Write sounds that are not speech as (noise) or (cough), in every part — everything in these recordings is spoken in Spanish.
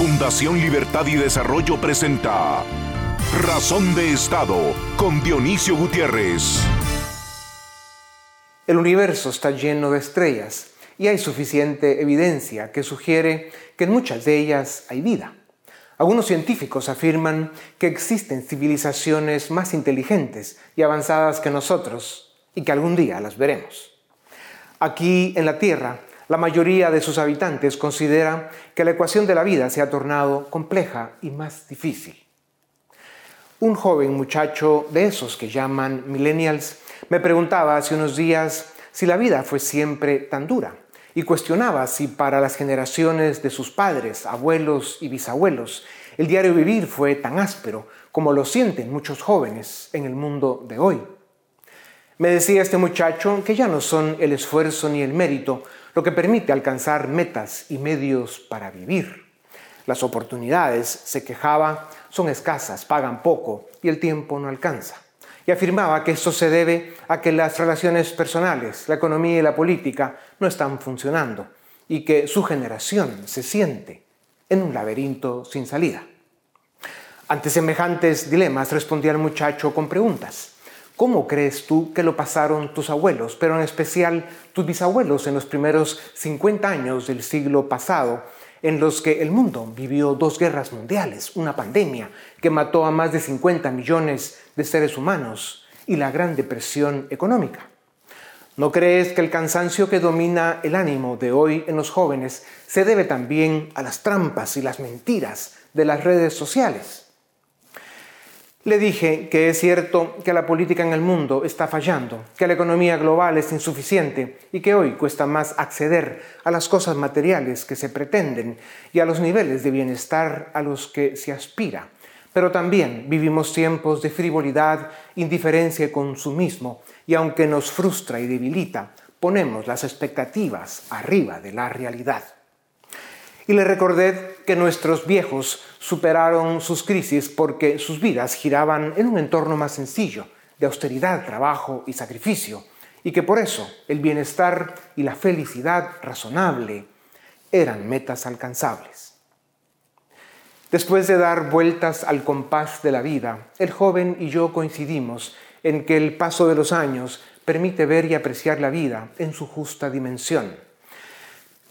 Fundación Libertad y Desarrollo presenta Razón de Estado con Dionisio Gutiérrez. El universo está lleno de estrellas y hay suficiente evidencia que sugiere que en muchas de ellas hay vida. Algunos científicos afirman que existen civilizaciones más inteligentes y avanzadas que nosotros y que algún día las veremos. Aquí en la Tierra la mayoría de sus habitantes considera que la ecuación de la vida se ha tornado compleja y más difícil. Un joven muchacho de esos que llaman millennials me preguntaba hace unos días si la vida fue siempre tan dura y cuestionaba si para las generaciones de sus padres, abuelos y bisabuelos el diario vivir fue tan áspero como lo sienten muchos jóvenes en el mundo de hoy. Me decía este muchacho que ya no son el esfuerzo ni el mérito lo que permite alcanzar metas y medios para vivir. Las oportunidades, se quejaba, son escasas, pagan poco y el tiempo no alcanza. Y afirmaba que esto se debe a que las relaciones personales, la economía y la política no están funcionando y que su generación se siente en un laberinto sin salida. Ante semejantes dilemas respondía el muchacho con preguntas. ¿Cómo crees tú que lo pasaron tus abuelos, pero en especial tus bisabuelos en los primeros 50 años del siglo pasado, en los que el mundo vivió dos guerras mundiales, una pandemia que mató a más de 50 millones de seres humanos y la Gran Depresión económica? ¿No crees que el cansancio que domina el ánimo de hoy en los jóvenes se debe también a las trampas y las mentiras de las redes sociales? Le dije que es cierto que la política en el mundo está fallando, que la economía global es insuficiente y que hoy cuesta más acceder a las cosas materiales que se pretenden y a los niveles de bienestar a los que se aspira. Pero también vivimos tiempos de frivolidad, indiferencia y consumismo y aunque nos frustra y debilita, ponemos las expectativas arriba de la realidad. Y le recordé que nuestros viejos superaron sus crisis porque sus vidas giraban en un entorno más sencillo, de austeridad, trabajo y sacrificio, y que por eso el bienestar y la felicidad razonable eran metas alcanzables. Después de dar vueltas al compás de la vida, el joven y yo coincidimos en que el paso de los años permite ver y apreciar la vida en su justa dimensión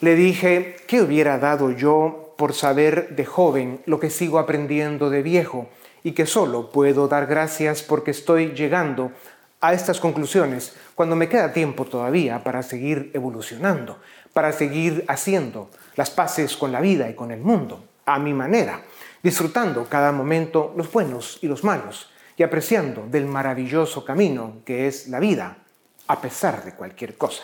le dije, ¿qué hubiera dado yo por saber de joven lo que sigo aprendiendo de viejo y que solo puedo dar gracias porque estoy llegando a estas conclusiones cuando me queda tiempo todavía para seguir evolucionando, para seguir haciendo las paces con la vida y con el mundo, a mi manera, disfrutando cada momento los buenos y los malos y apreciando del maravilloso camino que es la vida, a pesar de cualquier cosa.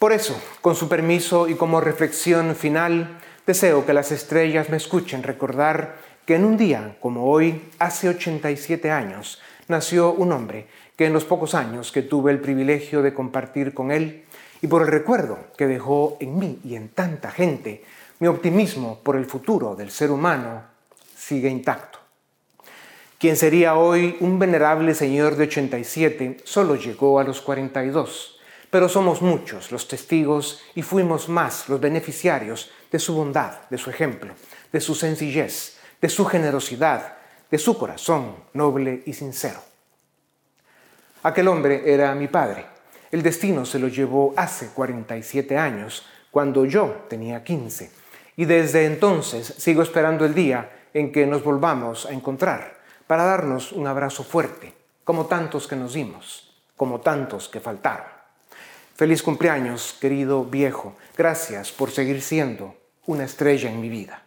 Por eso, con su permiso y como reflexión final, deseo que las estrellas me escuchen recordar que en un día como hoy, hace 87 años, nació un hombre que en los pocos años que tuve el privilegio de compartir con él, y por el recuerdo que dejó en mí y en tanta gente, mi optimismo por el futuro del ser humano sigue intacto. Quien sería hoy un venerable señor de 87 solo llegó a los 42 pero somos muchos los testigos y fuimos más los beneficiarios de su bondad, de su ejemplo, de su sencillez, de su generosidad, de su corazón noble y sincero. Aquel hombre era mi padre. El destino se lo llevó hace 47 años, cuando yo tenía 15, y desde entonces sigo esperando el día en que nos volvamos a encontrar para darnos un abrazo fuerte, como tantos que nos dimos, como tantos que faltaron. Feliz cumpleaños, querido viejo. Gracias por seguir siendo una estrella en mi vida.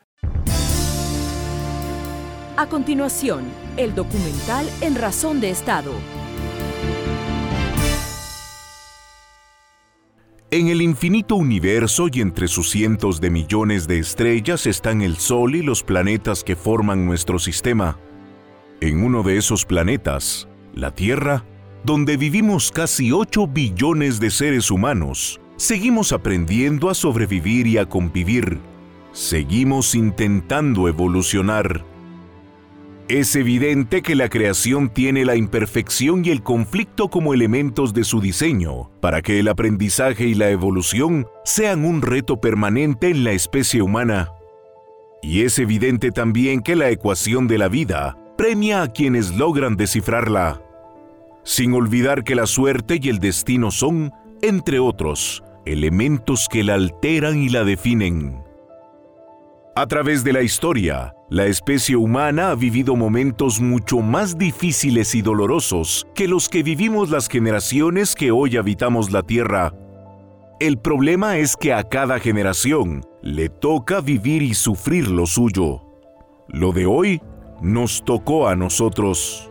A continuación, el documental En Razón de Estado. En el infinito universo y entre sus cientos de millones de estrellas están el Sol y los planetas que forman nuestro sistema. En uno de esos planetas, la Tierra, donde vivimos casi 8 billones de seres humanos, seguimos aprendiendo a sobrevivir y a convivir. Seguimos intentando evolucionar. Es evidente que la creación tiene la imperfección y el conflicto como elementos de su diseño, para que el aprendizaje y la evolución sean un reto permanente en la especie humana. Y es evidente también que la ecuación de la vida premia a quienes logran descifrarla, sin olvidar que la suerte y el destino son, entre otros, elementos que la alteran y la definen. A través de la historia, la especie humana ha vivido momentos mucho más difíciles y dolorosos que los que vivimos las generaciones que hoy habitamos la Tierra. El problema es que a cada generación le toca vivir y sufrir lo suyo. Lo de hoy nos tocó a nosotros.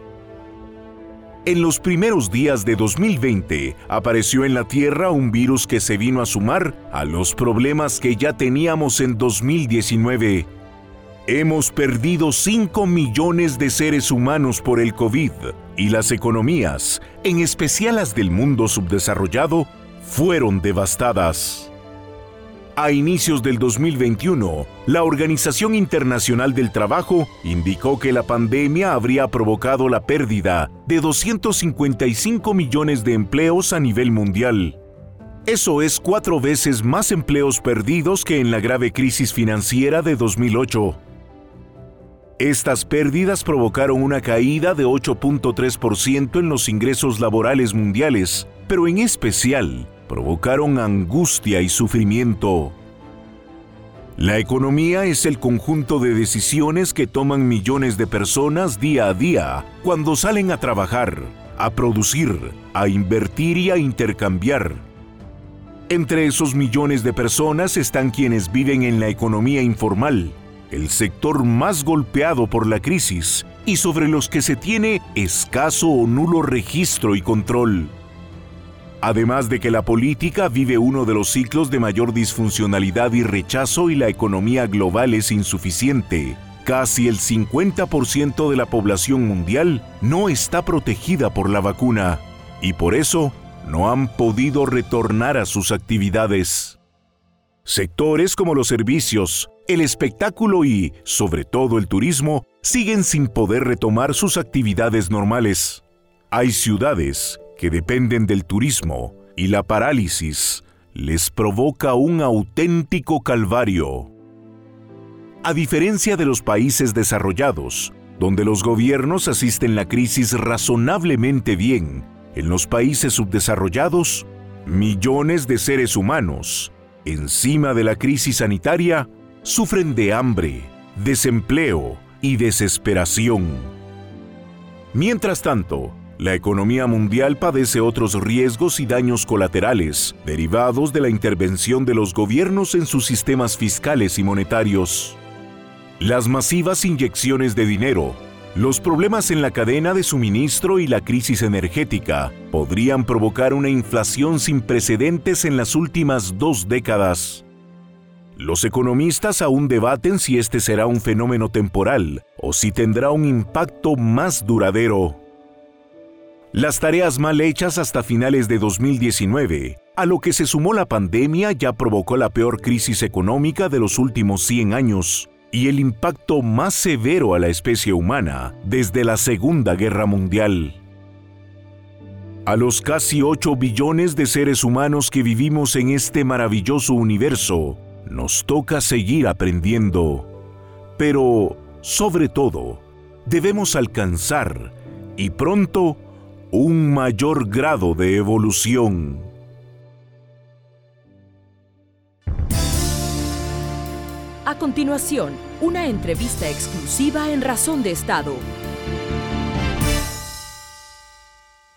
En los primeros días de 2020 apareció en la Tierra un virus que se vino a sumar a los problemas que ya teníamos en 2019. Hemos perdido 5 millones de seres humanos por el COVID y las economías, en especial las del mundo subdesarrollado, fueron devastadas. A inicios del 2021, la Organización Internacional del Trabajo indicó que la pandemia habría provocado la pérdida de 255 millones de empleos a nivel mundial. Eso es cuatro veces más empleos perdidos que en la grave crisis financiera de 2008. Estas pérdidas provocaron una caída de 8.3% en los ingresos laborales mundiales, pero en especial provocaron angustia y sufrimiento. La economía es el conjunto de decisiones que toman millones de personas día a día cuando salen a trabajar, a producir, a invertir y a intercambiar. Entre esos millones de personas están quienes viven en la economía informal, el sector más golpeado por la crisis y sobre los que se tiene escaso o nulo registro y control. Además de que la política vive uno de los ciclos de mayor disfuncionalidad y rechazo y la economía global es insuficiente, casi el 50% de la población mundial no está protegida por la vacuna y por eso no han podido retornar a sus actividades. Sectores como los servicios, el espectáculo y, sobre todo, el turismo siguen sin poder retomar sus actividades normales. Hay ciudades que dependen del turismo y la parálisis les provoca un auténtico calvario. A diferencia de los países desarrollados, donde los gobiernos asisten la crisis razonablemente bien, en los países subdesarrollados, millones de seres humanos, encima de la crisis sanitaria, sufren de hambre, desempleo y desesperación. Mientras tanto, la economía mundial padece otros riesgos y daños colaterales derivados de la intervención de los gobiernos en sus sistemas fiscales y monetarios. Las masivas inyecciones de dinero, los problemas en la cadena de suministro y la crisis energética podrían provocar una inflación sin precedentes en las últimas dos décadas. Los economistas aún debaten si este será un fenómeno temporal o si tendrá un impacto más duradero. Las tareas mal hechas hasta finales de 2019, a lo que se sumó la pandemia, ya provocó la peor crisis económica de los últimos 100 años y el impacto más severo a la especie humana desde la Segunda Guerra Mundial. A los casi 8 billones de seres humanos que vivimos en este maravilloso universo, nos toca seguir aprendiendo. Pero, sobre todo, debemos alcanzar, y pronto, un mayor grado de evolución. A continuación, una entrevista exclusiva en Razón de Estado.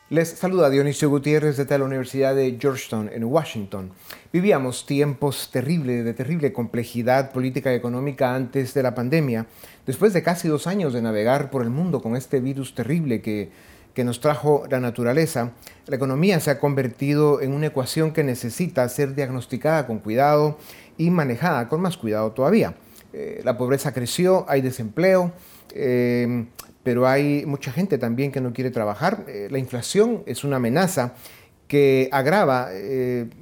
Les saluda Dionisio Gutiérrez de la Universidad de Georgetown en Washington. Vivíamos tiempos terribles, de terrible complejidad política y económica antes de la pandemia, después de casi dos años de navegar por el mundo con este virus terrible que que nos trajo la naturaleza, la economía se ha convertido en una ecuación que necesita ser diagnosticada con cuidado y manejada con más cuidado todavía. Eh, la pobreza creció, hay desempleo, eh, pero hay mucha gente también que no quiere trabajar. Eh, la inflación es una amenaza que agrava,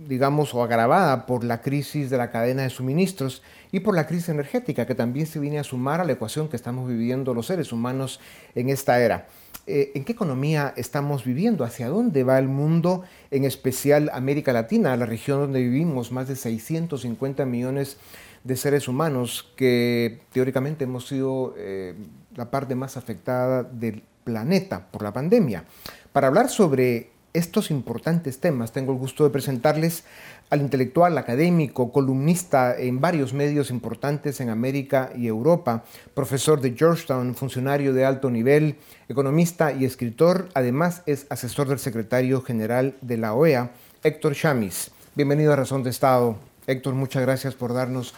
digamos, o agravada por la crisis de la cadena de suministros y por la crisis energética, que también se viene a sumar a la ecuación que estamos viviendo los seres humanos en esta era. Eh, en qué economía estamos viviendo, hacia dónde va el mundo, en especial América Latina, la región donde vivimos más de 650 millones de seres humanos que teóricamente hemos sido eh, la parte más afectada del planeta por la pandemia. Para hablar sobre estos importantes temas, tengo el gusto de presentarles al intelectual, académico, columnista en varios medios importantes en América y Europa, profesor de Georgetown, funcionario de alto nivel, economista y escritor, además es asesor del secretario general de la OEA, Héctor Chamis. Bienvenido a Razón de Estado. Héctor, muchas gracias por darnos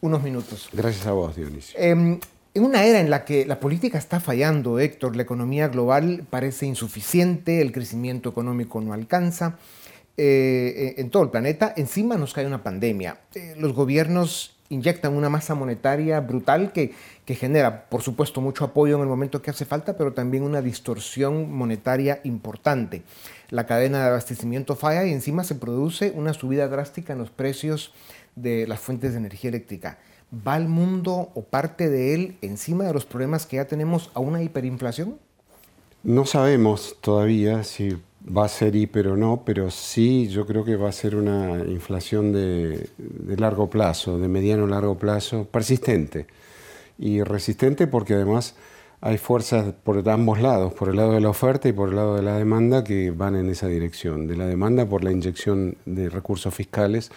unos minutos. Gracias a vos, Dionisio. Em, en una era en la que la política está fallando, Héctor, la economía global parece insuficiente, el crecimiento económico no alcanza, eh, en todo el planeta, encima nos cae una pandemia. Eh, los gobiernos inyectan una masa monetaria brutal que, que, genera, por supuesto, mucho apoyo en el momento que hace falta, pero también una distorsión monetaria importante. La cadena de abastecimiento falla y encima se produce una subida drástica en los precios de las fuentes de energía eléctrica. ¿Va el mundo o parte de él encima de los problemas que ya tenemos a una hiperinflación? No sabemos todavía si va a ser hiper o no, pero sí yo creo que va a ser una inflación de, largo plazo, de mediano largo plazo, persistente. Y resistente porque además hay fuerzas por ambos lados, por el lado de la oferta y por el lado de la demanda, que van en esa dirección. De la demanda por la inyección de recursos fiscales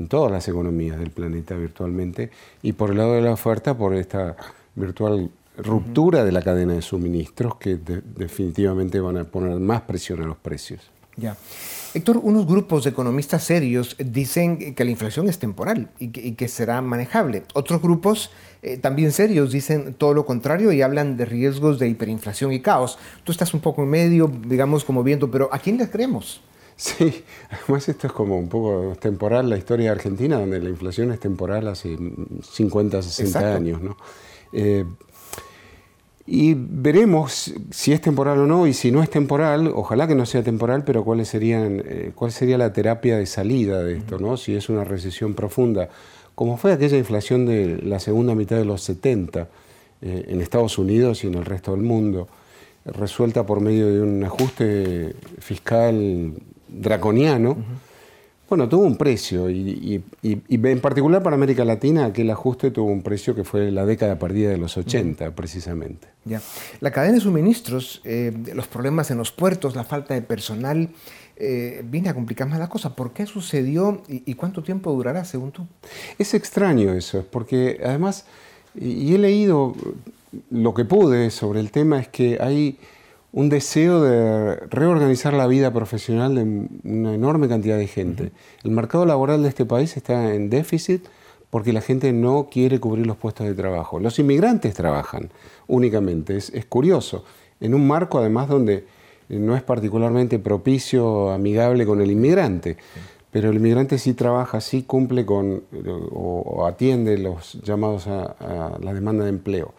en todas las economías del planeta virtualmente y por el lado de la oferta por esta virtual ruptura de la cadena de suministros que definitivamente van a poner más presión a los precios. Ya. Héctor, unos grupos de economistas serios dicen que la inflación es temporal y que, será manejable. Otros grupos eh, también serios dicen todo lo contrario y hablan de riesgos de hiperinflación y caos. Tú estás un poco en medio, digamos, como viendo, pero ¿a quién le creemos? Sí, (laughs) además esto es como un poco temporal la historia de Argentina, donde la inflación es temporal hace 50, 60 años. ¿no? Eh, y veremos si es temporal o no, y si no es temporal, ojalá que no sea temporal, pero cuáles serían, eh, cuál sería la terapia de salida de esto, ¿no? si es una recesión profunda, como fue aquella inflación de la segunda mitad de los 70 eh, en Estados Unidos y en el resto del mundo, resuelta por medio de un ajuste fiscal draconiano, bueno, tuvo un precio y, en particular para América Latina aquel ajuste tuvo un precio que fue la década perdida de los 80 precisamente. Ya. La cadena de suministros, eh, los problemas en los puertos, la falta de personal, eh, viene a complicar más la cosa. ¿Por qué sucedió y, cuánto tiempo durará según tú? Es extraño eso, porque además, y he leído lo que pude sobre el tema, es que hay un deseo de reorganizar la vida profesional de una enorme cantidad de gente. El mercado laboral de este país está en déficit porque la gente no quiere cubrir los puestos de trabajo. Los inmigrantes trabajan únicamente. Es, curioso. En un marco además donde no es particularmente propicio, amigable con el inmigrante. Pero el inmigrante sí trabaja, sí cumple con o, atiende los llamados a, la demanda de empleo.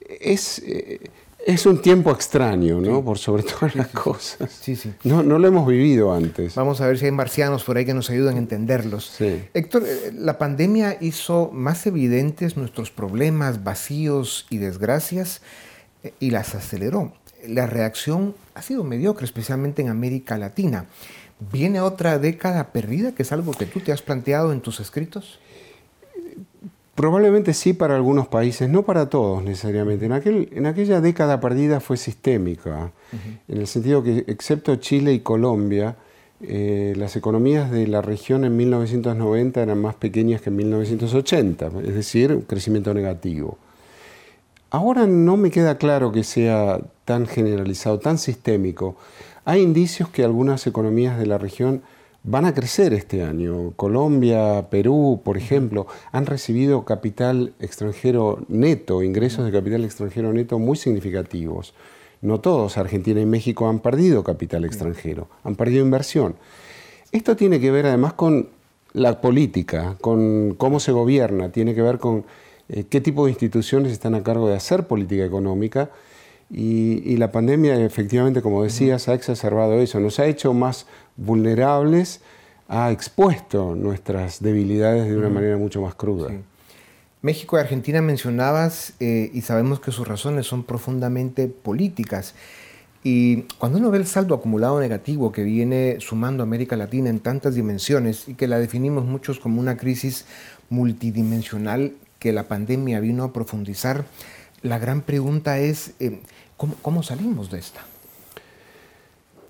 Es, eh, es un tiempo extraño, ¿no? Por sobre (laughs) todas las cosas. Sí, sí. No, no lo hemos vivido antes. Vamos a ver si hay marcianos por ahí que nos ayudan a entenderlos. Sí. Héctor, eh, la pandemia hizo más evidentes nuestros problemas, vacíos y desgracias eh, y las aceleró. La reacción ha sido mediocre, especialmente en América Latina. ¿Viene otra década perdida, que es algo que tú te has planteado en tus escritos? Probablemente sí para algunos países, no para todos necesariamente. En, aquel, en aquella década perdida fue sistémica, en el sentido que, excepto Chile y Colombia, eh, las economías de la región en 1990 eran más pequeñas que en 1980, es decir, un crecimiento negativo. Ahora no me queda claro que sea tan generalizado, tan sistémico. Hay indicios que algunas economías de la región van a crecer este año. Colombia, Perú, por ejemplo, han recibido capital extranjero neto, ingresos de capital extranjero neto muy significativos. No todos, Argentina y México han perdido capital extranjero, han perdido inversión. Esto tiene que ver además con la política, con cómo se gobierna, tiene que ver con eh, qué tipo de instituciones están a cargo de hacer política económica. Y, y, la pandemia, efectivamente, como decías, ha exacerbado eso, nos ha hecho más vulnerables, ha expuesto nuestras debilidades de una manera mucho más cruda. México y Argentina mencionabas eh, y sabemos que sus razones son profundamente políticas. Y cuando uno ve el saldo acumulado negativo que viene sumando América Latina en tantas dimensiones y que la definimos muchos como una crisis multidimensional que la pandemia vino a profundizar, la gran pregunta es, eh, ¿cómo, salimos de esta?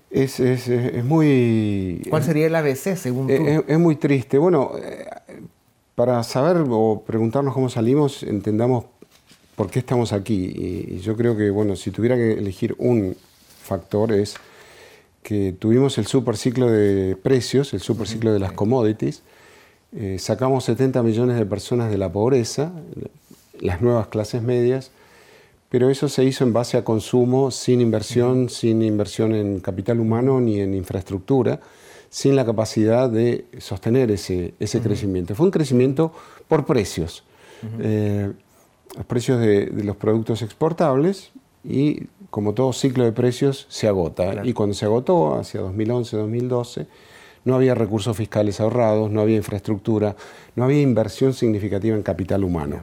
Es, muy... ¿Cuál sería el ABC según tú? Es, muy triste. Bueno, eh, para saber o preguntarnos cómo salimos, entendamos por qué estamos aquí. Y, yo creo que, bueno, si tuviera que elegir un factor es que tuvimos el superciclo de precios, el superciclo de las commodities, eh, sacamos 70 millones de personas de la pobreza, las nuevas clases medias, pero eso se hizo en base a consumo, sin inversión, sin inversión en capital humano ni en infraestructura, sin la capacidad de sostener ese, ese crecimiento. Fue un crecimiento por precios. Eh, los precios de, los productos exportables y como todo ciclo de precios se agota. Y cuando se agotó, hacia 2011-2012, no había recursos fiscales ahorrados, no había infraestructura, no había inversión significativa en capital humano.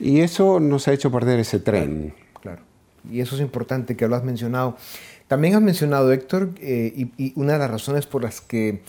Y eso nos ha hecho perder ese tren. Claro. Y eso es importante que lo has mencionado. También has mencionado, Héctor, eh, y, una de las razones por las que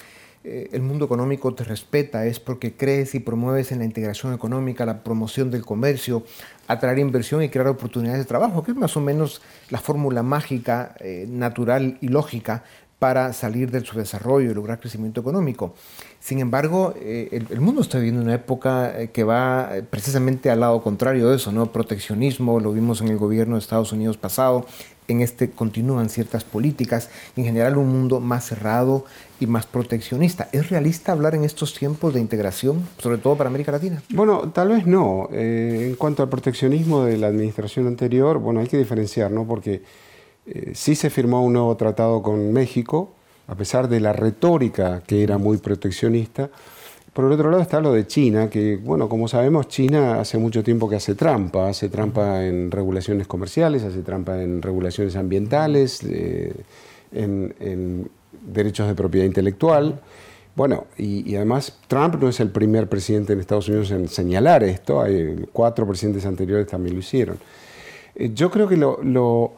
eh, el mundo económico te respeta es porque crees y promueves en la integración económica, la promoción del comercio, atraer inversión y crear oportunidades de trabajo, que es más o menos la fórmula mágica, eh, natural y lógica para salir del subdesarrollo y lograr crecimiento económico. Sin embargo, eh, el, mundo está viviendo una época eh, que va eh, precisamente al lado contrario de eso, ¿no? Proteccionismo, lo vimos en el gobierno de Estados Unidos pasado, en este continúan ciertas políticas, en general un mundo más cerrado y más proteccionista. ¿Es realista hablar en estos tiempos de integración, sobre todo para América Latina? Bueno, tal vez no. en cuanto al proteccionismo de la administración anterior, bueno, hay que diferenciar, ¿no? Porque eh, sí se firmó un nuevo tratado con México, a pesar de la retórica que era muy proteccionista. Por el otro lado está lo de China, que, bueno, como sabemos, China hace mucho tiempo que hace trampa, hace trampa en regulaciones comerciales, hace trampa en regulaciones ambientales, eh, en, derechos de propiedad intelectual. Bueno, y, además Trump no es el primer presidente en Estados Unidos en señalar esto, hay cuatro presidentes anteriores también lo hicieron. Eh, yo creo que lo, lo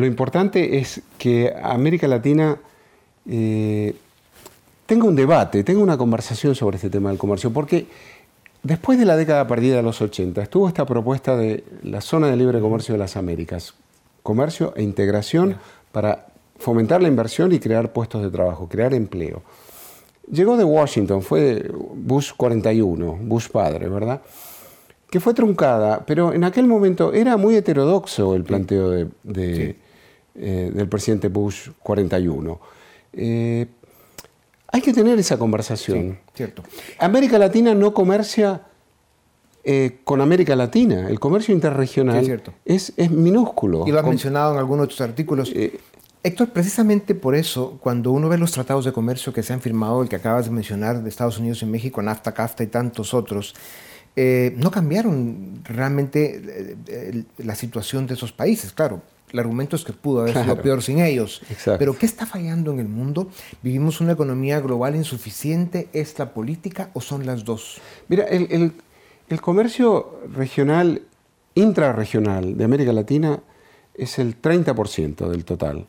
importante es que América Latina eh, tenga un debate, tenga una conversación sobre este tema del comercio, porque después de la década perdida de los 80 estuvo esta propuesta de la zona de libre comercio de las Américas, comercio e integración para fomentar la inversión y crear puestos de trabajo, crear empleo. Llegó de Washington, fue Bush 41, Bush padre, ¿verdad? que fue truncada, pero en aquel momento era muy heterodoxo el planteo de, eh, del presidente Bush 41. Eh, hay que tener esa conversación. cierto. América Latina no comercia eh, con América Latina. El comercio interregional es, es, minúsculo. Y lo has mencionado en algunos de tus artículos. Héctor, precisamente por eso, cuando uno ve los tratados de comercio que se han firmado, el que acabas de mencionar de Estados Unidos y México, NAFTA, CAFTA y tantos otros, eh, no cambiaron realmente eh, eh, la situación de esos países. Claro, el argumento es que pudo haber sido peor sin ellos. Pero ¿qué está fallando en el mundo? ¿Vivimos una economía global insuficiente? ¿Es la política o son las dos? Mira, el, comercio regional, intrarregional de América Latina es el 30% del total.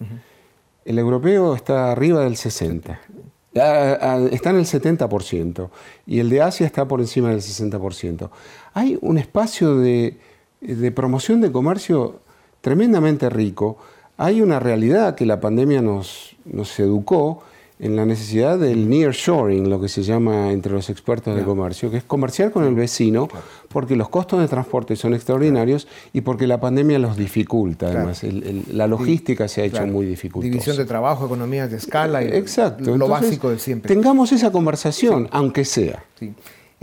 El europeo está arriba del 60%. Está en el 70% y el de Asia está por encima del 60%. Hay un espacio de, promoción de comercio tremendamente rico. Hay una realidad que la pandemia nos, nos educó en la necesidad del nearshoring, lo que se llama entre los expertos de comercio, que es comerciar con el vecino, porque los costos de transporte son extraordinarios y porque la pandemia los dificulta. Además, la logística se ha hecho muy dificultosa. División de trabajo, economías de escala, y Exacto. lo básico de siempre. Tengamos esa conversación, aunque sea.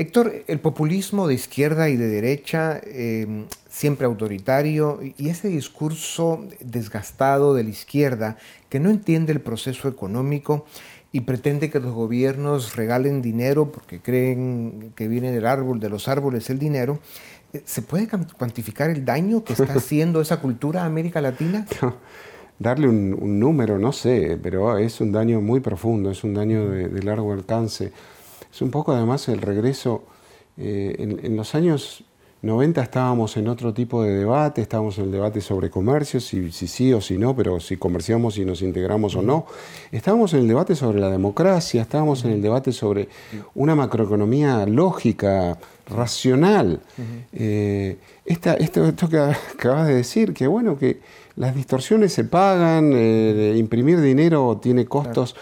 Héctor, el populismo de izquierda y de derecha, em, siempre autoritario, y ese discurso desgastado de la izquierda que no entiende el proceso económico y pretende que los gobiernos regalen dinero porque creen que viene del árbol, de los árboles el dinero, eh, ¿se puede cuantificar el daño que está (laughs) haciendo esa cultura a América Latina? darle un, número, no sé, pero es un daño muy profundo, es un daño de largo alcance. Es un poco además el regreso, eh, en, los años 90 estábamos en otro tipo de debate, estábamos en el debate sobre comercio, si, sí o si no, pero si comerciamos y nos integramos o no. Estábamos en el debate sobre la democracia, estábamos en el debate sobre una macroeconomía lógica, racional. Eh, esto, que acabas de decir, que bueno, que las distorsiones se pagan, eh, imprimir dinero tiene costos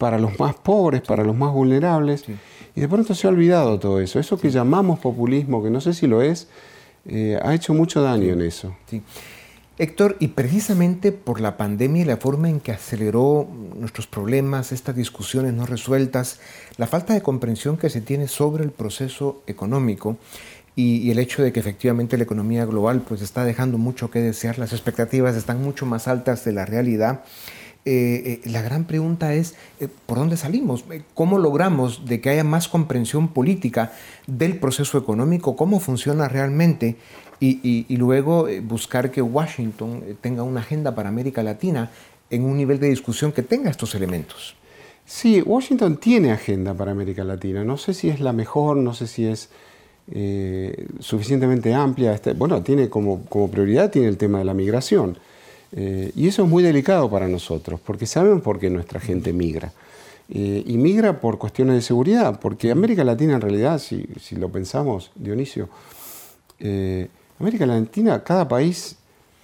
para los más pobres, para los más vulnerables. Y de pronto se ha olvidado todo eso. Eso que llamamos populismo, que no sé si lo es, eh, ha hecho mucho daño en eso. Sí. Héctor, y precisamente por la pandemia y la forma en que aceleró nuestros problemas, estas discusiones no resueltas, la falta de comprensión que se tiene sobre el proceso económico y, y, el hecho de que efectivamente la economía global pues está dejando mucho que desear, las expectativas están mucho más altas de la realidad, eh, eh, la gran pregunta es, eh, ¿por dónde salimos? ¿Cómo logramos de que haya más comprensión política del proceso económico? ¿Cómo funciona realmente? Y, luego buscar que Washington tenga una agenda para América Latina en un nivel de discusión que tenga estos elementos. Sí, Washington tiene agenda para América Latina. No sé si es la mejor, no sé si es suficientemente amplia. Este, bueno, tiene como, como prioridad tiene el tema de la migración. Eh, y eso es muy delicado para nosotros, porque sabemos por qué nuestra gente migra. Eh, y migra por cuestiones de seguridad, porque América Latina en realidad, si, lo pensamos, Dionisio, eh, América Latina, cada país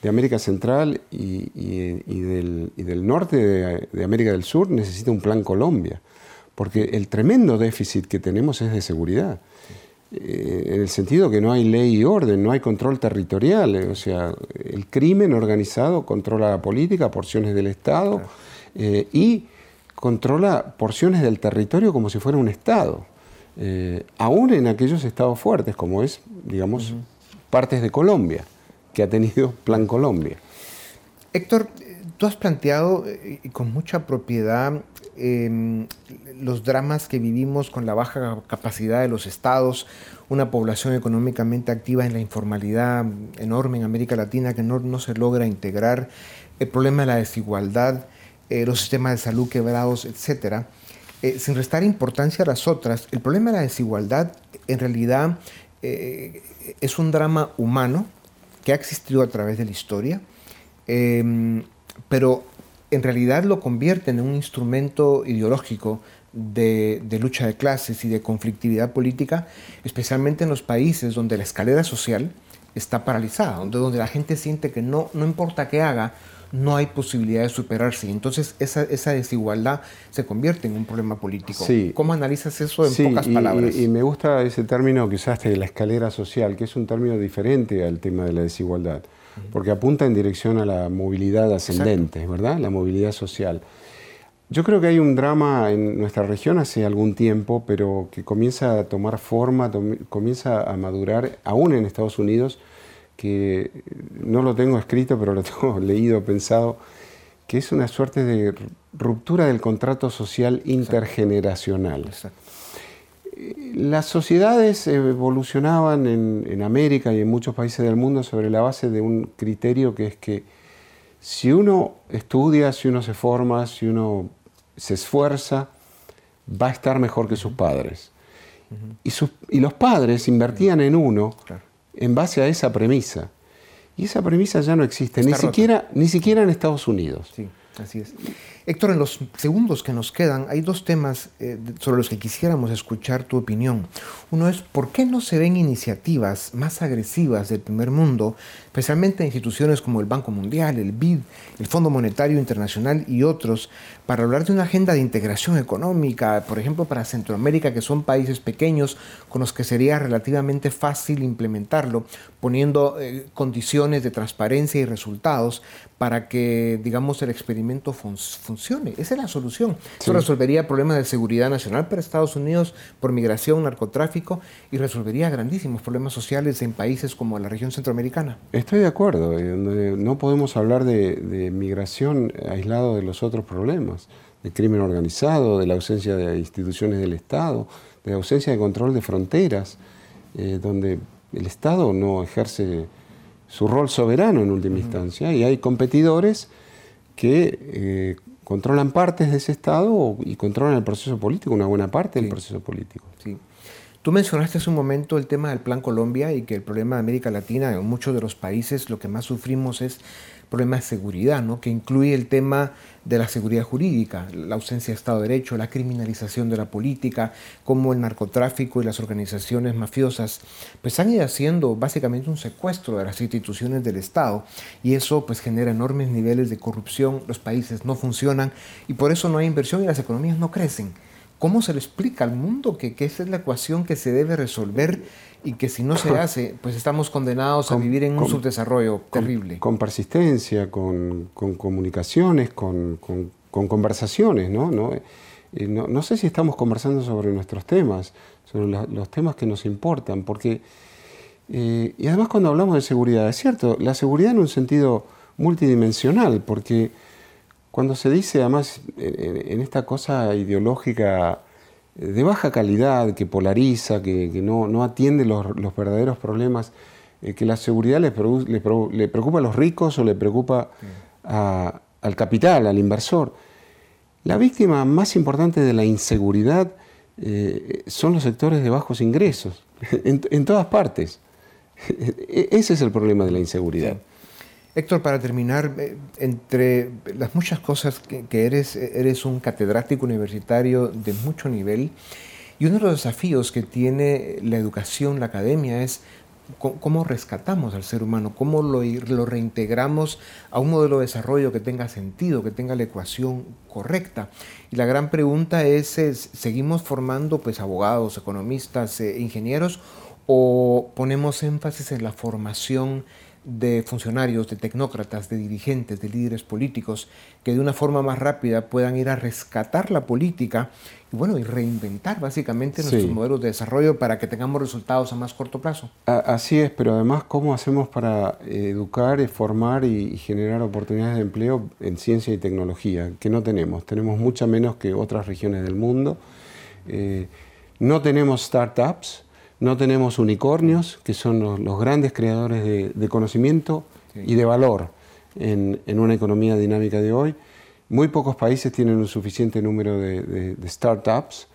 de América Central y, del, norte de, de, América del Sur necesita un plan Colombia, porque el tremendo déficit que tenemos es de seguridad. Eh, en el sentido que no hay ley y orden, no hay control territorial, eh, o sea, el crimen organizado controla la política, porciones del Estado, eh, y controla porciones del territorio como si fuera un Estado, aún en aquellos estados fuertes, como es, digamos, partes de Colombia, que ha tenido Plan Colombia. Héctor, tú has planteado con mucha propiedad Em, los dramas que vivimos con la baja capacidad de los estados, una población económicamente activa en la informalidad enorme en América Latina que no, se logra integrar, el problema de la desigualdad, eh, los sistemas de salud quebrados, etc. Eh, sin restar importancia a las otras, el problema de la desigualdad en realidad eh, es un drama humano que ha existido a través de la historia, em, pero en realidad lo convierten en un instrumento ideológico de, lucha de clases y de conflictividad política, especialmente en los países donde la escalera social está paralizada, donde, donde la gente siente que no, no importa qué haga, no hay posibilidad de superarse. Entonces esa, esa desigualdad se convierte en un problema político. ¿Cómo analizas eso en pocas palabras? Y, y, me gusta ese término que usaste de la escalera social, que es un término diferente al tema de la desigualdad porque apunta en dirección a la movilidad ascendente, ¿verdad? La movilidad social. Yo creo que hay un drama en nuestra región hace algún tiempo, pero que comienza a tomar forma, comienza a madurar, aún en Estados Unidos, que no lo tengo escrito, pero lo (laughs) tengo leído, pensado, que es una suerte de ruptura del contrato social intergeneracional. Exacto las sociedades evolucionaban en, América y en muchos países del mundo sobre la base de un criterio que es que si uno estudia, si uno se forma, si uno se esfuerza, va a estar mejor que sus padres. y, los padres invertían en uno en base a esa premisa. Y esa premisa ya no existe, ni siquiera, ni siquiera en Estados Unidos. Sí, así es. Héctor, en los segundos que nos quedan hay dos temas eh, sobre los que quisiéramos escuchar tu opinión. Uno es, ¿por qué no se ven iniciativas más agresivas del primer mundo, especialmente instituciones como el Banco Mundial, el BID, el Fondo Monetario Internacional y otros, para hablar de una agenda de integración económica, por ejemplo, para Centroamérica, que son países pequeños con los que sería relativamente fácil implementarlo, poniendo eh, condiciones de transparencia y resultados para que, digamos, el experimento funcione. Esa es la solución. Eso resolvería problemas de seguridad nacional para Estados Unidos por migración, narcotráfico y resolvería grandísimos problemas sociales en países como la región centroamericana. Estoy de acuerdo. Eh, no podemos hablar de, migración aislado de los otros problemas, de crimen organizado, de la ausencia de instituciones del Estado, de la ausencia de control de fronteras, eh, donde el Estado no ejerce su rol soberano en última instancia y hay competidores que eh, controlan partes de ese Estado y controlan el proceso político, una buena parte del proceso político. Sí. Tú mencionaste hace un momento el tema del Plan Colombia y que el problema de América Latina, en muchos de los países, lo que más sufrimos es problema de seguridad, ¿no? que incluye el tema de la seguridad jurídica, la ausencia de Estado de Derecho, la criminalización de la política, cómo el narcotráfico y las organizaciones mafiosas pues han ido haciendo básicamente un secuestro de las instituciones del Estado y eso pues genera enormes niveles de corrupción, los países no funcionan y por eso no hay inversión y las economías no crecen. ¿Cómo se le explica al mundo que, esa es la ecuación que se debe resolver y que si no se hace, pues estamos condenados a vivir en un subdesarrollo terrible? Con, persistencia, con, comunicaciones, con, conversaciones, ¿no? Eh, ¿no? ¿no? sé si estamos conversando sobre nuestros temas, sobre los temas que nos importan, porque, eh, y además cuando hablamos de seguridad, es cierto, la seguridad en un sentido multidimensional, porque cuando se dice, además, en, esta cosa ideológica de baja calidad, que polariza, que, no, atiende los, verdaderos problemas, eh, que la seguridad le, preocupa a los ricos o le preocupa al capital, al inversor. La víctima más importante de la inseguridad eh, son los sectores de bajos ingresos, (laughs) en, todas partes. (laughs) E, ese es el problema de la inseguridad. Héctor, para terminar, eh, entre las muchas cosas que, eres, eres un catedrático universitario de mucho nivel y uno de los desafíos que tiene la educación, la academia, es cómo rescatamos al ser humano, cómo lo, lo, reintegramos a un modelo de desarrollo que tenga sentido, que tenga la ecuación correcta. Y la gran pregunta es, ¿seguimos formando pues, abogados, economistas, eh, ingenieros o ponemos énfasis en la formación de funcionarios, de tecnócratas, de dirigentes, de líderes políticos, que de una forma más rápida puedan ir a rescatar la política y bueno, y reinventar básicamente nuestros modelos de desarrollo para que tengamos resultados a más corto plazo. Así es, pero además, ¿cómo hacemos para educar, formar y generar oportunidades de empleo en ciencia y tecnología? Que no tenemos, tenemos mucha menos que otras regiones del mundo. Eh, no tenemos startups, no tenemos unicornios, que son los, grandes creadores de, conocimiento y de valor en, una economía dinámica de hoy. Muy pocos países tienen un suficiente número de, startups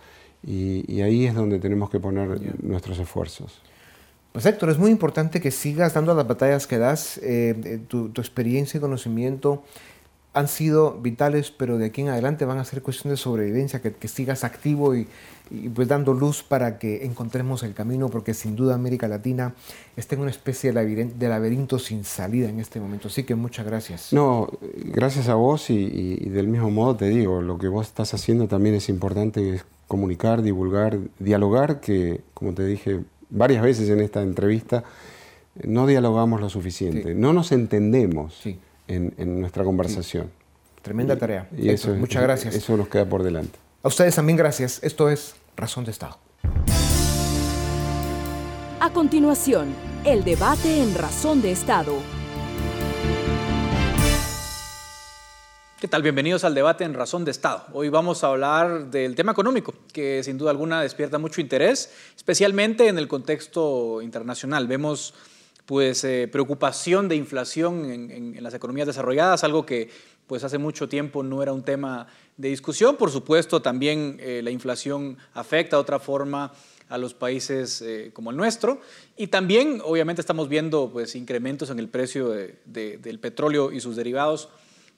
y, ahí es donde tenemos que poner nuestros esfuerzos. Pues Héctor, es muy importante que sigas dando las batallas que das, eh, tu, experiencia y conocimiento han sido vitales, pero de aquí en adelante van a ser cuestiones de sobrevivencia, que, que sigas activo y, y pues dando luz para que encontremos el camino, porque sin duda América Latina está en una especie de laberinto, sin salida en este momento. Así que muchas gracias. No, gracias a vos y, del mismo modo te digo, lo que vos estás haciendo también es importante, es comunicar, divulgar, dialogar, que como te dije varias veces en esta entrevista, no dialogamos lo suficiente, no nos entendemos en, nuestra conversación. Tremenda tarea. Y eso, muchas gracias. Eso nos queda por delante. A ustedes también gracias. Esto es Razón de Estado. A continuación, el debate en Razón de Estado. ¿Qué tal? Bienvenidos al debate en Razón de Estado. Hoy vamos a hablar del tema económico, que sin duda alguna despierta mucho interés, especialmente en el contexto internacional. Vemos pues eh, preocupación de inflación en, en, las economías desarrolladas, algo que pues hace mucho tiempo no era un tema de discusión. Por supuesto, también eh, la inflación afecta de otra forma a los países eh, como el nuestro. Y también, obviamente, estamos viendo pues, incrementos en el precio del petróleo y sus derivados,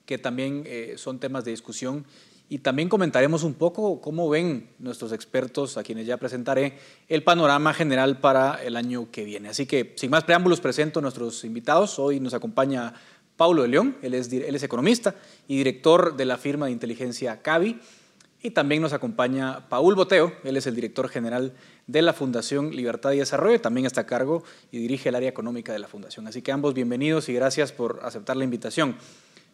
que también son temas de discusión. Y también comentaremos un poco cómo ven nuestros expertos, a quienes ya presentaré, el panorama general para el año que viene. Así que, sin más preámbulos, presento a nuestros invitados. Hoy nos acompaña Paulo de León, él es, economista y director de la firma de inteligencia Cavi. Y también nos acompaña Paul Boteo, él es el director general de la Fundación Libertad y Desarrollo, también está a cargo y dirige el área económica de la Fundación. Así que ambos bienvenidos y gracias por aceptar la invitación.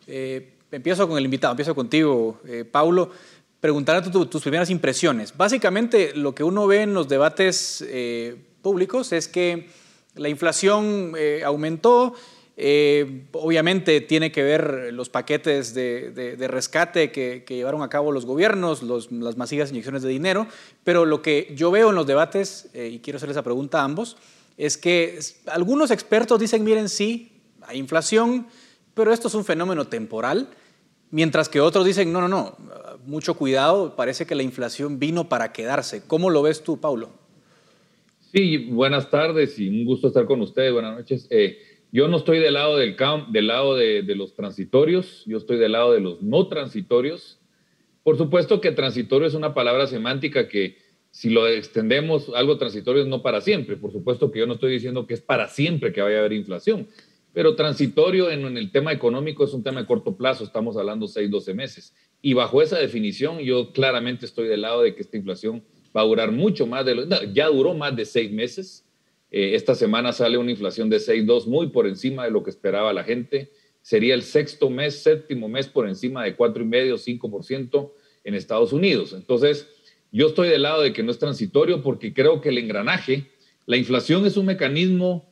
Eh, empiezo con el invitado, empiezo contigo, eh, Paulo, preguntarte tus primeras impresiones. Básicamente lo que uno ve en los debates eh, públicos es que la inflación aumentó, eh, obviamente tiene que ver los paquetes de, rescate que, llevaron a cabo los gobiernos, las masivas inyecciones de dinero, pero lo que yo veo en los debates, eh, y quiero hacer esa pregunta a ambos, es que algunos expertos dicen, miren, sí, hay inflación, pero esto es un fenómeno temporal, mientras que otros dicen, no, no, no, mucho cuidado, parece que la inflación vino para quedarse. ¿Cómo lo ves tú, Paulo? Sí, buenas tardes y un gusto estar con ustedes. Buenas noches. Eh, yo no estoy del lado del, del lado de, los transitorios, yo estoy del lado de los no transitorios. Por supuesto que transitorio es una palabra semántica que si lo extendemos, algo transitorio es no para siempre. Por supuesto que yo no estoy diciendo que es para siempre que vaya a haber inflación, pero transitorio en, el tema económico es un tema de corto plazo, estamos hablando 6, 12 meses. Y bajo esa definición, yo claramente estoy del lado de que esta inflación va a durar mucho más de lo, ya duró más de seis meses. Eh, esta semana sale una inflación de 6,2 muy por encima de lo que esperaba la gente. Sería el sexto mes, séptimo mes por encima de 4,5, 5% en Estados Unidos. Entonces, yo estoy del lado de que no es transitorio porque creo que el engranaje, la inflación es un mecanismo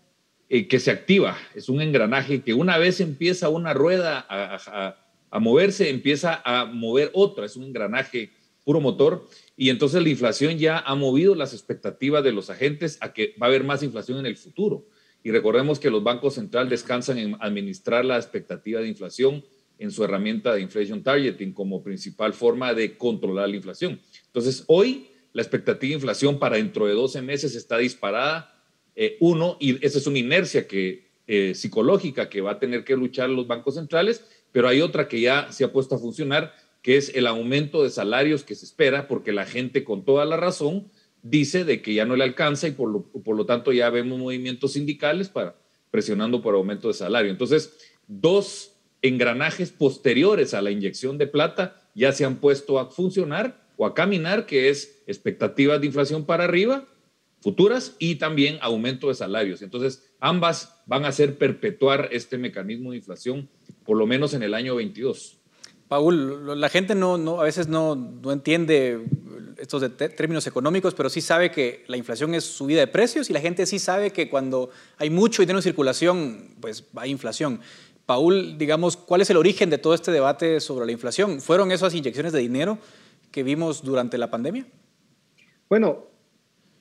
eh, que se activa, es un engranaje que una vez empieza una rueda a, a moverse, empieza a mover otra, es un engranaje puro motor. Y entonces la inflación ya ha movido las expectativas de los agentes a que va a haber más inflación en el futuro. Y recordemos que los bancos centrales descansan en administrar la expectativa de inflación en su herramienta de inflation targeting como principal forma de controlar la inflación. Entonces, hoy la expectativa de inflación para dentro de 12 meses está disparada. Eh, uno, y esa es una inercia que, eh, psicológica que va a tener que luchar los bancos centrales, pero hay otra que ya se ha puesto a funcionar, que es el aumento de salarios que se espera, porque la gente con toda la razón dice de que ya no le alcanza y por lo, por lo tanto ya vemos movimientos sindicales para, presionando por aumento de salario. Entonces, dos engranajes posteriores a la inyección de plata ya se han puesto a funcionar o a caminar, que es expectativas de inflación para arriba, futuras, y también aumento de salarios. Entonces, ambas van a hacer perpetuar este mecanismo de inflación, por lo menos en el año 22. Paul, la gente no, no a veces no, no, entiende estos términos económicos, pero sí sabe que la inflación es subida de precios y la gente sí sabe que cuando hay mucho dinero en circulación, pues hay inflación. Paul, digamos, ¿cuál es el origen de todo este debate sobre la inflación? ¿Fueron esas inyecciones de dinero que vimos durante la pandemia? Bueno,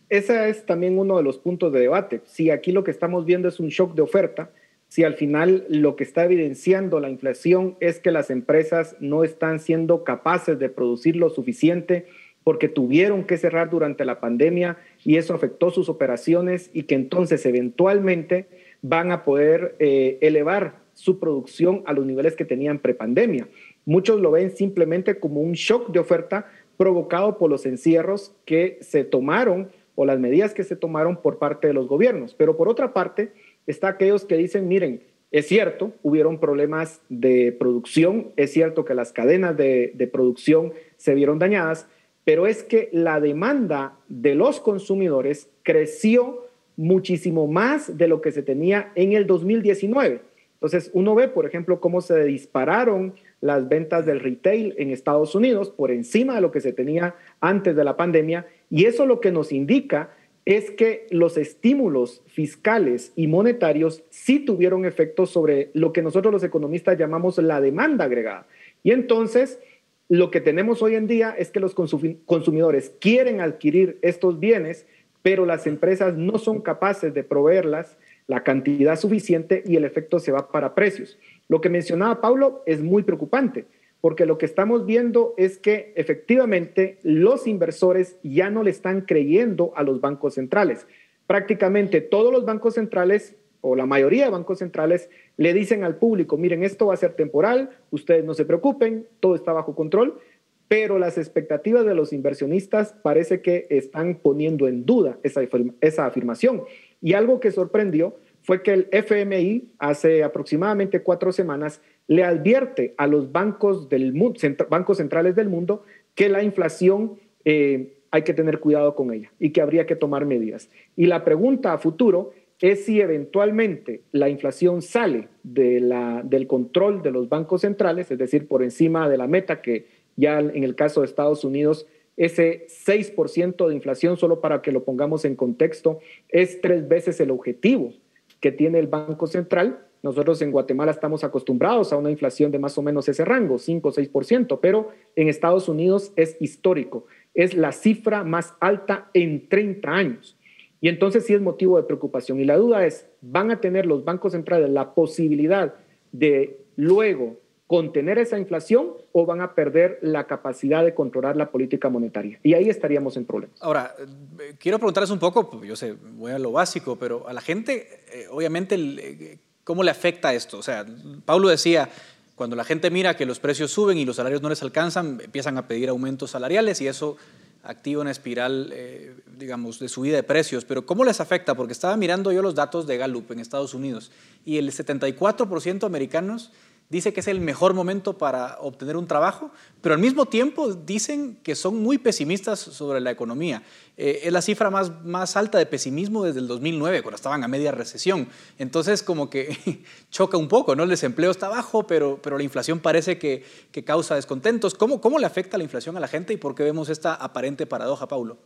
ese es también uno de los puntos de debate. Si aquí lo que estamos viendo es un shock de oferta, si al final lo que está evidenciando la inflación es que las empresas no están siendo capaces de producir lo suficiente porque tuvieron que cerrar durante la pandemia y eso afectó sus operaciones y que entonces eventualmente van a poder eh, elevar su producción a los niveles que tenían prepandemia. Muchos lo ven simplemente como un shock de oferta provocado por los encierros que se tomaron o las medidas que se tomaron por parte de los gobiernos. Pero por otra parte, está aquellos que dicen, miren, es cierto, hubieron problemas de producción, es cierto que las cadenas de, de, producción se vieron dañadas, pero es que la demanda de los consumidores creció muchísimo más de lo que se tenía en el 2019. Entonces, uno ve, por ejemplo, cómo se dispararon las ventas del retail en Estados Unidos por encima de lo que se tenía antes de la pandemia, y eso lo que nos indica es que los estímulos fiscales y monetarios sí tuvieron efectos sobre lo que nosotros los economistas llamamos la demanda agregada. Y entonces, lo que tenemos hoy en día es que los consumidores quieren adquirir estos bienes, pero las empresas no son capaces de proveerlas la cantidad suficiente y el efecto se va para precios. Lo que mencionaba Paulo es muy preocupante porque lo que estamos viendo es que efectivamente los inversores ya no le están creyendo a los bancos centrales. Prácticamente todos los bancos centrales o la mayoría de bancos centrales le dicen al público, miren, esto va a ser temporal, ustedes no se preocupen, todo está bajo control, pero las expectativas de los inversionistas parece que están poniendo en duda esa, esa afirmación. Y algo que sorprendió fue que el FMI hace aproximadamente cuatro semanas le advierte a los bancos, del bancos centrales del mundo que la inflación eh, hay que tener cuidado con ella y que habría que tomar medidas. Y la pregunta a futuro es si eventualmente la inflación sale de la, del control de los bancos centrales, es decir, por encima de la meta que ya en el caso de Estados Unidos, ese 6% de inflación, solo para que lo pongamos en contexto, es tres veces el objetivo que tiene el Banco Central nosotros en Guatemala estamos acostumbrados a una inflación de más o menos ese rango, 5 o 6%, pero en Estados Unidos es histórico. Es la cifra más alta en 30 años. Y entonces sí es motivo de preocupación. Y la duda es, ¿van a tener los bancos centrales la posibilidad de luego contener esa inflación o van a perder la capacidad de controlar la política monetaria. Y ahí estaríamos en problemas. Ahora, eh, quiero preguntarles un poco, pues, yo sé, voy a lo básico, pero a la gente, eh, obviamente, eh, ¿cómo le afecta esto? O sea, Pablo decía, cuando la gente mira que los precios suben y los salarios no les alcanzan, empiezan a pedir aumentos salariales y eso activa una espiral, digamos, de subida de precios. Pero ¿cómo les afecta? Porque estaba mirando yo los datos de Gallup en Estados Unidos y el 74% de americanos dice que es el mejor momento para obtener un trabajo, pero al mismo tiempo dicen que son muy pesimistas sobre la economía. Eh, es la cifra más, más alta de pesimismo desde el 2009, cuando estaban a media recesión. Entonces, como que (laughs) choca un poco, ¿no? El desempleo está bajo, pero, pero la inflación parece que, que causa descontentos. ¿Cómo, ¿Cómo le afecta la inflación a la gente y por qué vemos esta aparente paradoja, Paulo?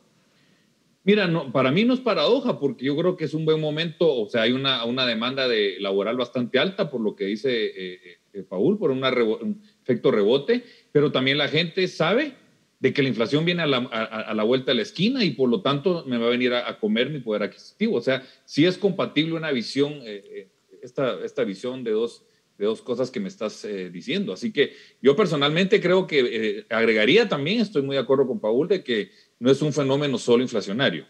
Mira, no, para mí no es paradoja, porque yo creo que es un buen momento, o sea, hay una, una demanda de laboral bastante alta, por lo que dice eh, eh, Paul, por un efecto rebote, pero también la gente sabe de que la inflación viene a la, vuelta de la esquina y por lo tanto me va a venir a, comer mi poder adquisitivo. O sea, sí es compatible una visión, eh, esta, esta visión de dos, de dos cosas que me estás diciendo. Así que yo personalmente creo que agregaría también, estoy muy de acuerdo con Paul, de que no es un fenómeno solo inflacionario,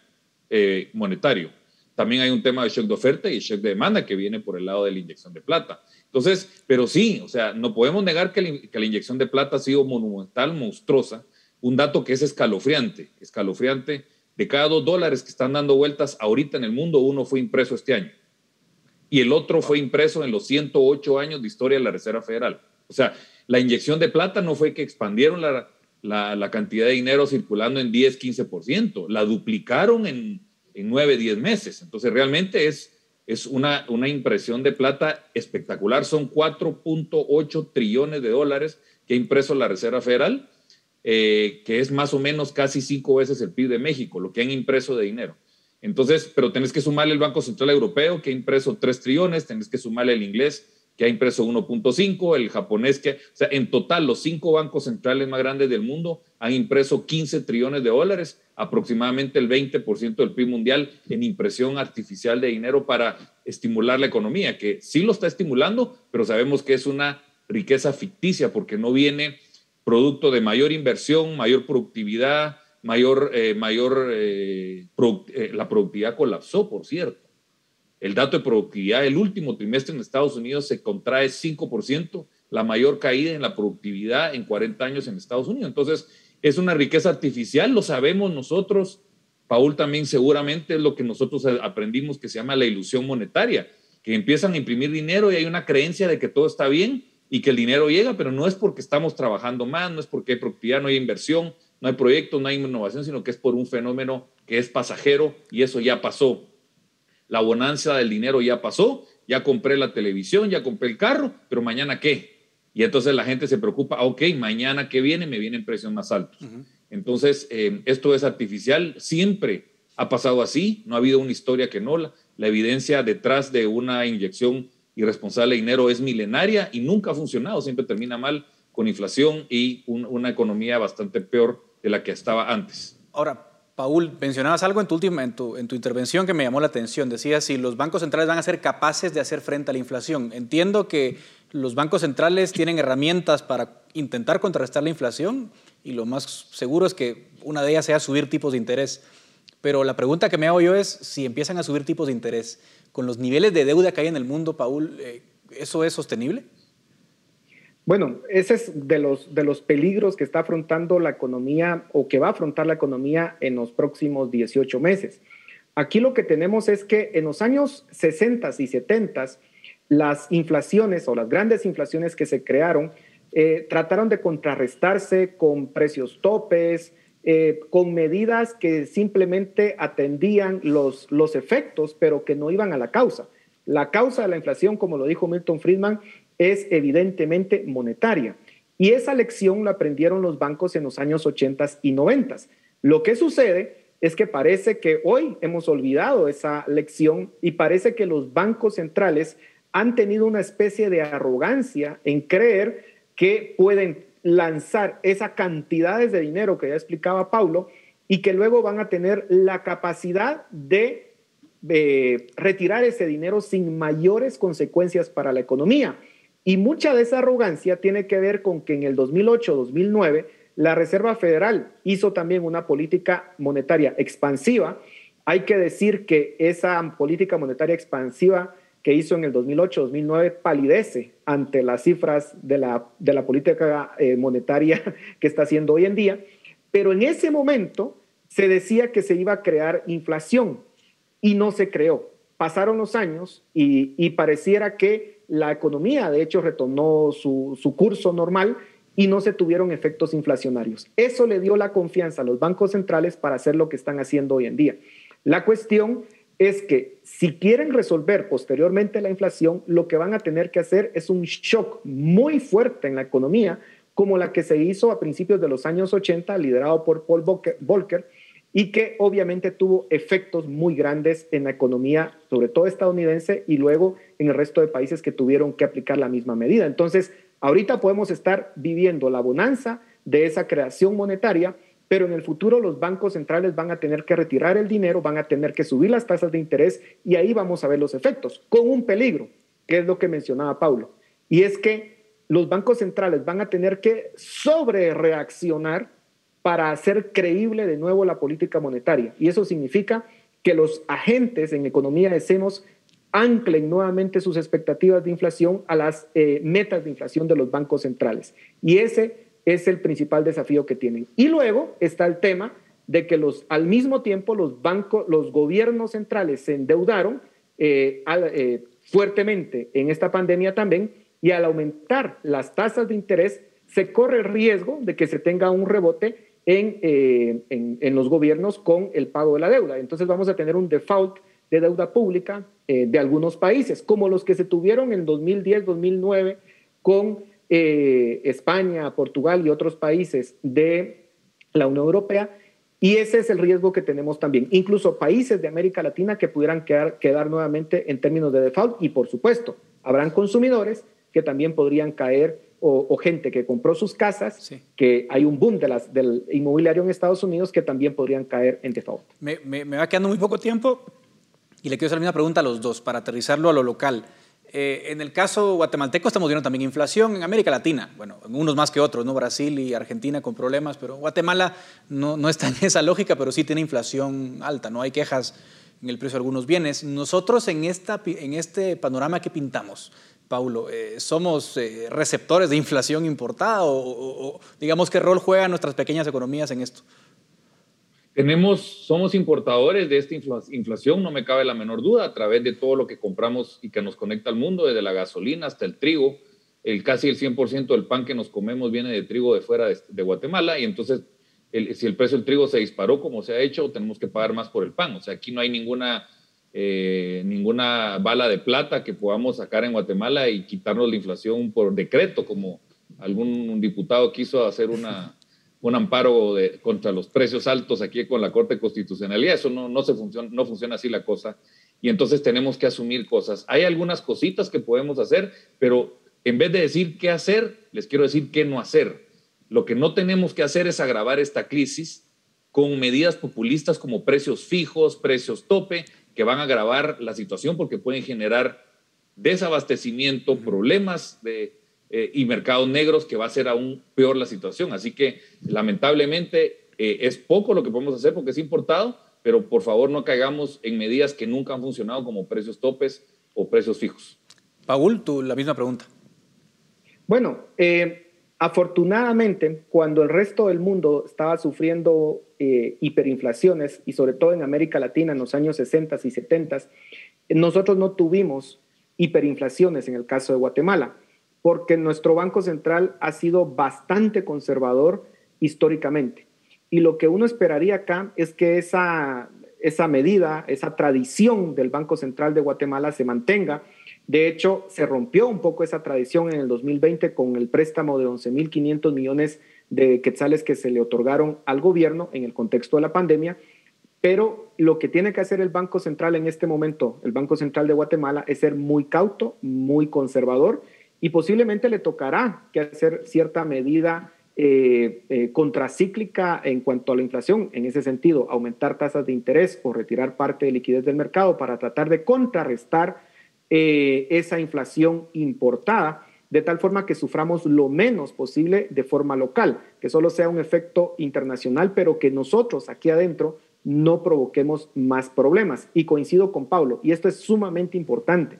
eh, monetario. También hay un tema de shock de oferta y shock de demanda que viene por el lado de la inyección de plata. Entonces, pero sí, o sea, no podemos negar que la, inyección de plata ha sido monumental, monstruosa. Un dato que es escalofriante, escalofriante. De cada dos dólares que están dando vueltas ahorita en el mundo, uno fue impreso este año. Y el otro fue impreso en los 108 años de historia de la Reserva Federal. O sea, la inyección de plata no fue que expandieron la, la, cantidad de dinero circulando en 10, 15%, la duplicaron en, en 9, 10 meses. Entonces realmente es, es una, una impresión de plata espectacular. Son 4.8 trillones de dólares que ha impreso la Reserva Federal, eh, que es más o menos casi cinco veces el PIB de México, lo que han impreso de dinero. Entonces, pero tenés que sumarle el Banco Central Europeo, que ha impreso 3 trillones, tenés que sumarle el inglés, que ha impreso 1.5, el japonés que, o sea, en total los cinco bancos centrales más grandes del mundo han impreso 15 trillones de dólares, aproximadamente el 20% del PIB mundial en impresión artificial de dinero para estimular la economía, que sí lo está estimulando, pero sabemos que es una riqueza ficticia porque no viene producto de mayor inversión, mayor productividad, mayor, eh, mayor, eh, eh, la productividad colapsó, por cierto. El dato de productividad del último trimestre en Estados Unidos se contrae 5%, la mayor caída en la productividad en 40 años en Estados Unidos. Entonces, es una riqueza artificial, lo sabemos nosotros. Paul también seguramente es lo que nosotros aprendimos que se llama la ilusión monetaria, que empiezan a imprimir dinero y hay una creencia de que todo está bien y que el dinero llega, pero no es porque estamos trabajando más, no es porque hay productividad, no hay inversión, no hay proyectos, no hay innovación, sino que es por un fenómeno que es pasajero y eso ya pasó la bonanza del dinero ya pasó, ya compré la televisión, ya compré el carro, pero mañana qué? Y entonces la gente se preocupa, ah, ok, mañana que viene me vienen precios más altos. Entonces, eh, esto es artificial, siempre ha pasado así, no ha habido una historia que no, la, la evidencia detrás de una inyección irresponsable de dinero es milenaria y nunca ha funcionado, siempre termina mal con inflación y una economía bastante peor de la que estaba antes. Ahora, Paul, mencionabas algo en tu, última, en tu, intervención que me llamó la atención. Decías si los bancos centrales van a ser capaces de hacer frente a la inflación. Entiendo que los bancos centrales tienen herramientas para intentar contrarrestar la inflación y lo más seguro es que una de ellas sea subir tipos de interés. Pero la pregunta que me hago yo es si empiezan a subir tipos de interés con los niveles de deuda que hay en el mundo, Paul, eh, ¿eso es sostenible? Bueno, ese es de los, de los peligros que está afrontando la economía o que va a afrontar la economía en los próximos 18 meses. Aquí lo que tenemos es que en los años 60 y 70 las inflaciones o las grandes inflaciones que se crearon eh, trataron de contrarrestarse con precios topes, eh, con medidas que simplemente atendían los, los efectos, pero que no iban a la causa. La causa de la inflación, como lo dijo Milton Friedman, es evidentemente monetaria. Y esa lección la aprendieron los bancos en los años 80 y 90. Lo que sucede es que parece que hoy hemos olvidado esa lección y parece que los bancos centrales han tenido una especie de arrogancia en creer que pueden lanzar esa cantidades de dinero que ya explicaba Paulo y que luego van a tener la capacidad de, de retirar ese dinero sin mayores consecuencias para la economía. Y mucha de esa arrogancia tiene que ver con que en el 2008-2009 la Reserva Federal hizo también una política monetaria expansiva. Hay que decir que esa política monetaria expansiva que hizo en el 2008-2009 palidece ante las cifras de la, de la política eh, monetaria (laughs) que está haciendo hoy en día. Pero en ese momento se decía que se iba a crear inflación y no se creó. Pasaron los años y, pareciera que la economía, de hecho, retornó su, su curso normal y no se tuvieron efectos inflacionarios. Eso le dio la confianza a los bancos centrales para hacer lo que están haciendo hoy en día. La cuestión es que si quieren resolver posteriormente la inflación, lo que van a tener que hacer es un shock muy fuerte en la economía, como la que se hizo a principios de los años 80, liderado por Paul Volcker, y que obviamente tuvo efectos muy grandes en la economía, sobre todo estadounidense, y luego en el resto de países que tuvieron que aplicar la misma medida. Entonces, ahorita podemos estar viviendo la bonanza de esa creación monetaria, pero en el futuro los bancos centrales van a tener que retirar el dinero, van a tener que subir las tasas de interés y ahí vamos a ver los efectos, con un peligro, que es lo que mencionaba Paulo, y es que los bancos centrales van a tener que sobre reaccionar para hacer creíble de nuevo la política monetaria. Y eso significa que los agentes en economía de anclen nuevamente sus expectativas de inflación a las eh, metas de inflación de los bancos centrales. Y ese es el principal desafío que tienen. Y luego está el tema de que los, al mismo tiempo los bancos, los gobiernos centrales se endeudaron eh, eh, fuertemente en esta pandemia también y al aumentar las tasas de interés se corre el riesgo de que se tenga un rebote eh, en, los gobiernos con el pago de la deuda. Entonces vamos a tener un default de deuda pública eh, de algunos países, como los que se tuvieron en 2010-2009 con eh, España, Portugal y otros países de la Unión Europea. Y ese es el riesgo que tenemos también. Incluso países de América Latina que pudieran quedar, quedar nuevamente en términos de default. Y por supuesto, habrán consumidores que también podrían caer o, gente que compró sus casas, que hay un boom de las, del inmobiliario en Estados Unidos que también podrían caer en default. Me, me, va quedando muy poco tiempo y le quiero hacer la misma pregunta a los dos para aterrizarlo a lo local. Eh, en el caso guatemalteco estamos viendo también inflación en América Latina, bueno, unos más que otros, ¿no? Brasil y Argentina con problemas, pero Guatemala no, no está en (laughs) esa lógica, pero sí tiene inflación alta, no hay quejas en el precio de algunos bienes. Nosotros en, esta, en este panorama que pintamos, Paulo, eh, ¿somos eh, receptores de inflación importada o, digamos qué rol juegan nuestras pequeñas economías en esto? Tenemos, somos importadores de esta inflación, no me cabe la menor duda, a través de todo lo que compramos y que nos conecta al mundo, desde la gasolina hasta el trigo. El, casi el 100% del pan que nos comemos viene de trigo de fuera de, Guatemala y entonces si el precio del trigo se disparó como se ha hecho, tenemos que pagar más por el pan. O sea, aquí no hay ninguna eh, ninguna bala de plata que podamos sacar en Guatemala y quitarnos la inflación por decreto, como algún diputado quiso hacer una, (laughs) un amparo de, contra los precios altos aquí con la Corte de Constitucionalidad. Eso no, no, se funciona, no funciona así la cosa. Y entonces tenemos que asumir cosas. Hay algunas cositas que podemos hacer, pero en vez de decir qué hacer, les quiero decir qué no hacer. Lo que no tenemos que hacer es agravar esta crisis con medidas populistas como precios fijos, precios tope, que van a agravar la situación porque pueden generar desabastecimiento, problemas de, eh, y mercados negros que va a hacer aún peor la situación. Así que lamentablemente eh, es poco lo que podemos hacer porque es importado, pero por favor no caigamos en medidas que nunca han funcionado como precios topes o precios fijos. Paul, tú la misma pregunta. Bueno, eh, Afortunadamente, cuando el resto del mundo estaba sufriendo eh, hiperinflaciones, y sobre todo en América Latina en los años 60 y 70, nosotros no tuvimos hiperinflaciones en el caso de Guatemala, porque nuestro Banco Central ha sido bastante conservador históricamente. Y lo que uno esperaría acá es que esa, esa medida, esa tradición del Banco Central de Guatemala se mantenga de hecho, se rompió un poco esa tradición en el 2020 con el préstamo de 11.500 millones de quetzales que se le otorgaron al gobierno en el contexto de la pandemia. Pero lo que tiene que hacer el Banco Central en este momento, el Banco Central de Guatemala, es ser muy cauto, muy conservador y posiblemente le tocará que hacer cierta medida eh, eh, contracíclica en cuanto a la inflación, en ese sentido, aumentar tasas de interés o retirar parte de liquidez del mercado para tratar de contrarrestar eh, esa inflación importada. De tal forma que suframos lo menos posible de forma local, que solo sea un efecto internacional, pero que nosotros aquí adentro no provoquemos más problemas. Y coincido con Pablo, y esto es sumamente importante.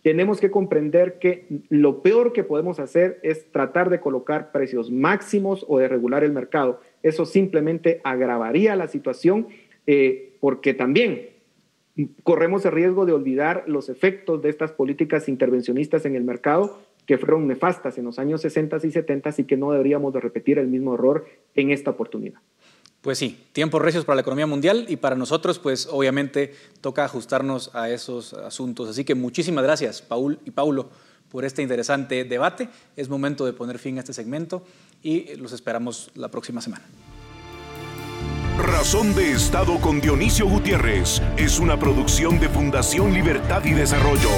Tenemos que comprender que lo peor que podemos hacer es tratar de colocar precios máximos o de regular el mercado. Eso simplemente agravaría la situación eh, porque también corremos el riesgo de olvidar los efectos de estas políticas intervencionistas en el mercado que fueron nefastas en los años 60 y 70 y que no deberíamos de repetir el mismo error en esta oportunidad. Pues sí, tiempos recios para la economía mundial y para nosotros, pues obviamente toca ajustarnos a esos asuntos. Así que muchísimas gracias, Paul y Paulo, por este interesante debate. Es momento de poner fin a este segmento y los esperamos la próxima semana. Razón de Estado con Dionisio Gutiérrez es una producción de Fundación Libertad y Desarrollo.